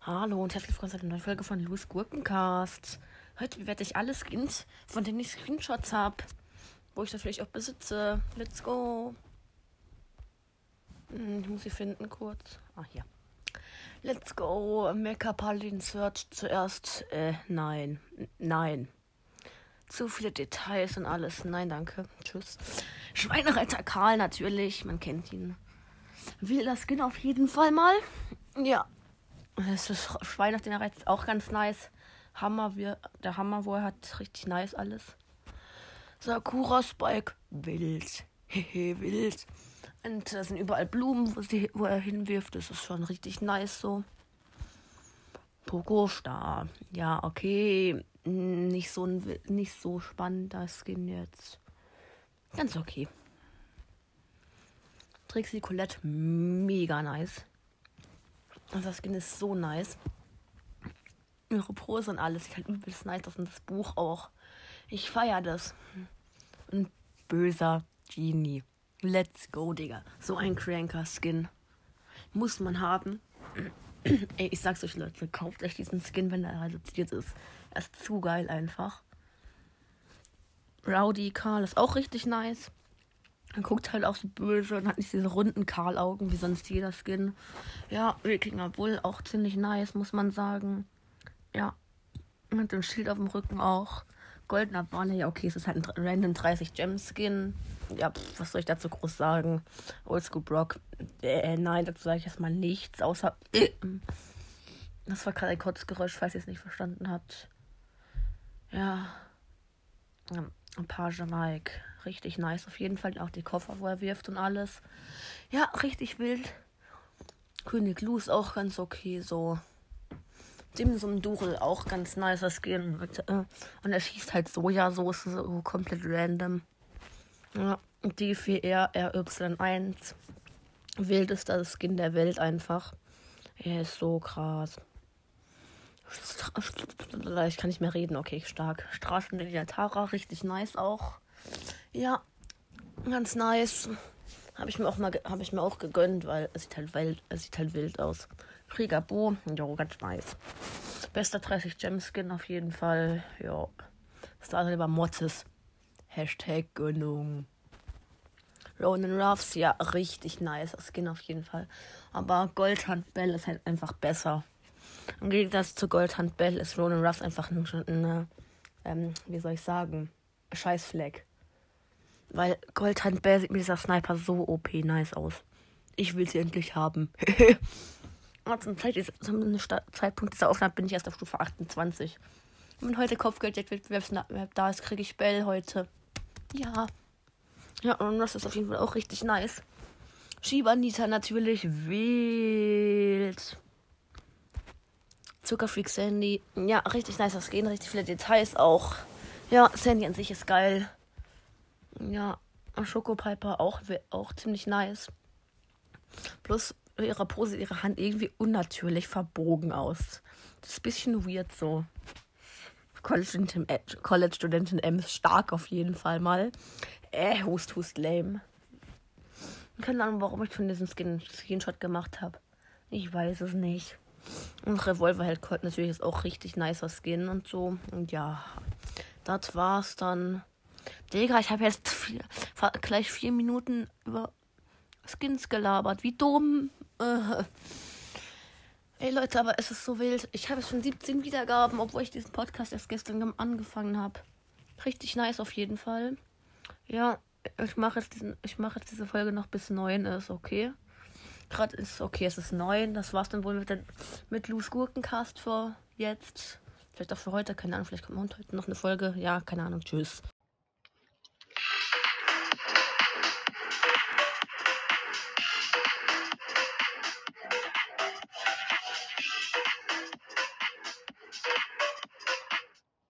Hallo und herzlich willkommen zu einer neuen Folge von Louis Gurkencast. Heute bewerte ich alle Skins, von denen ich Screenshots habe, wo ich natürlich auch besitze. Let's go. Hm, ich muss sie finden kurz. Ah, hier. Let's go. Mecha Paladin Search zuerst. Äh, nein. Nein. Zu viele Details und alles. Nein, danke. Tschüss. Schweinereiter Karl natürlich. Man kennt ihn. Will das Skin auf jeden Fall mal. Ja. Das ist Schweinereiter ist auch ganz nice. Hammer, wir, der Hammer, wo er hat, richtig nice alles. Sakura Spike, wild. Hehe, wild. Und da sind überall Blumen, wo, sie, wo er hinwirft. Das ist schon richtig nice so. Poco Star. Ja, okay. Nicht so, nicht so spannend, das Skin jetzt. Ganz okay. Trixie Colette, mega nice. Also das Skin ist so nice. Ihre Pose und alles sieht halt übelst nice aus und das Buch auch. Ich feiere das. Ein böser Genie. Let's go, Digga. So ein Cranker-Skin. Muss man haben. Ey, ich sag's euch, Leute, kauft euch diesen Skin, wenn er reduziert ist. Er ist zu geil einfach. Rowdy Karl ist auch richtig nice. Er guckt halt auch so böse und hat nicht diese runden Karl-Augen wie sonst jeder Skin. Ja, Wikinger Bull auch ziemlich nice, muss man sagen. Ja. Mit dem Schild auf dem Rücken auch. Goldener Banner, ja, okay, es ist halt ein random 30 Gem Skin. Ja, pff, was soll ich dazu groß sagen? Oldschool Brock. Äh, nein, dazu sage ich erstmal nichts, außer. Äh, das war gerade ein Kotzgeräusch, falls ihr es nicht verstanden habt. Ja. Page Mike. Richtig nice. Auf jeden Fall auch die Koffer, wo er wirft und alles. Ja, richtig wild. König Lu ist auch ganz okay, so. Dem so ein Durel auch ganz nicer Skin. Äh, und er schießt halt Sojasauce, so komplett random. Ja, die 4R RY1. Wildester Skin der Welt einfach. Er ist so krass. Ich kann nicht mehr reden, okay, stark. Straßen der Tara, richtig nice auch. Ja, ganz nice. Habe ich mir auch mal habe ich mir auch gegönnt, weil es sieht halt wild, es sieht halt wild aus. Krieger Bo, jo, ganz nice. Bester 30 Gem Skin auf jeden Fall. Ja. Star Silver Motzes. Hashtag Gönnung. Ronan Ruffs, ja, richtig nice. Skin auf jeden Fall. Aber Goldhand Bell ist halt einfach besser. Im Gegensatz zu Goldhand Bell ist Ronan Ruffs einfach eine, eine ähm, wie soll ich sagen, Scheißfleck. Weil Goldhand Bell sieht mit dieser Sniper so OP nice aus. Ich will sie endlich haben. Aber zum, zum Zeitpunkt dieser Aufnahme bin ich erst auf Stufe 28. Wenn heute Kopfgeldwettbewerb da ist, kriege ich Bell heute. Ja. Ja, und das ist auf jeden Fall auch richtig nice. Shibanita natürlich wild. Zuckerfreak Sandy. Ja, richtig nice das Gehen, richtig viele Details auch. Ja, Sandy an sich ist geil. Ja, Schoko Piper auch, auch ziemlich nice. Plus ihre Pose, ihre Hand irgendwie unnatürlich verbogen aus. Das ist ein bisschen weird so. College-Studentin College M ist stark auf jeden Fall mal. Äh, hust, hust, lame. Keine Ahnung, warum ich von diesem Skin Screenshot gemacht habe. Ich weiß es nicht. Und Revolver hält Colt natürlich ist auch richtig nicer Skin und so. Und ja, das war's dann. Digga, ich habe jetzt vier, gleich vier Minuten über Skins gelabert. Wie dumm. Äh. Ey Leute, aber es ist so wild. Ich habe schon 17 Wiedergaben, obwohl ich diesen Podcast erst gestern angefangen habe. Richtig nice auf jeden Fall. Ja, ich mache jetzt, ich mache jetzt diese Folge noch bis 9 ist, okay. Gerade ist okay, es ist 9. Das war's dann wohl mit, den, mit Loose Gurkencast für jetzt. Vielleicht auch für heute, keine Ahnung, vielleicht kommt heute noch eine Folge. Ja, keine Ahnung, tschüss.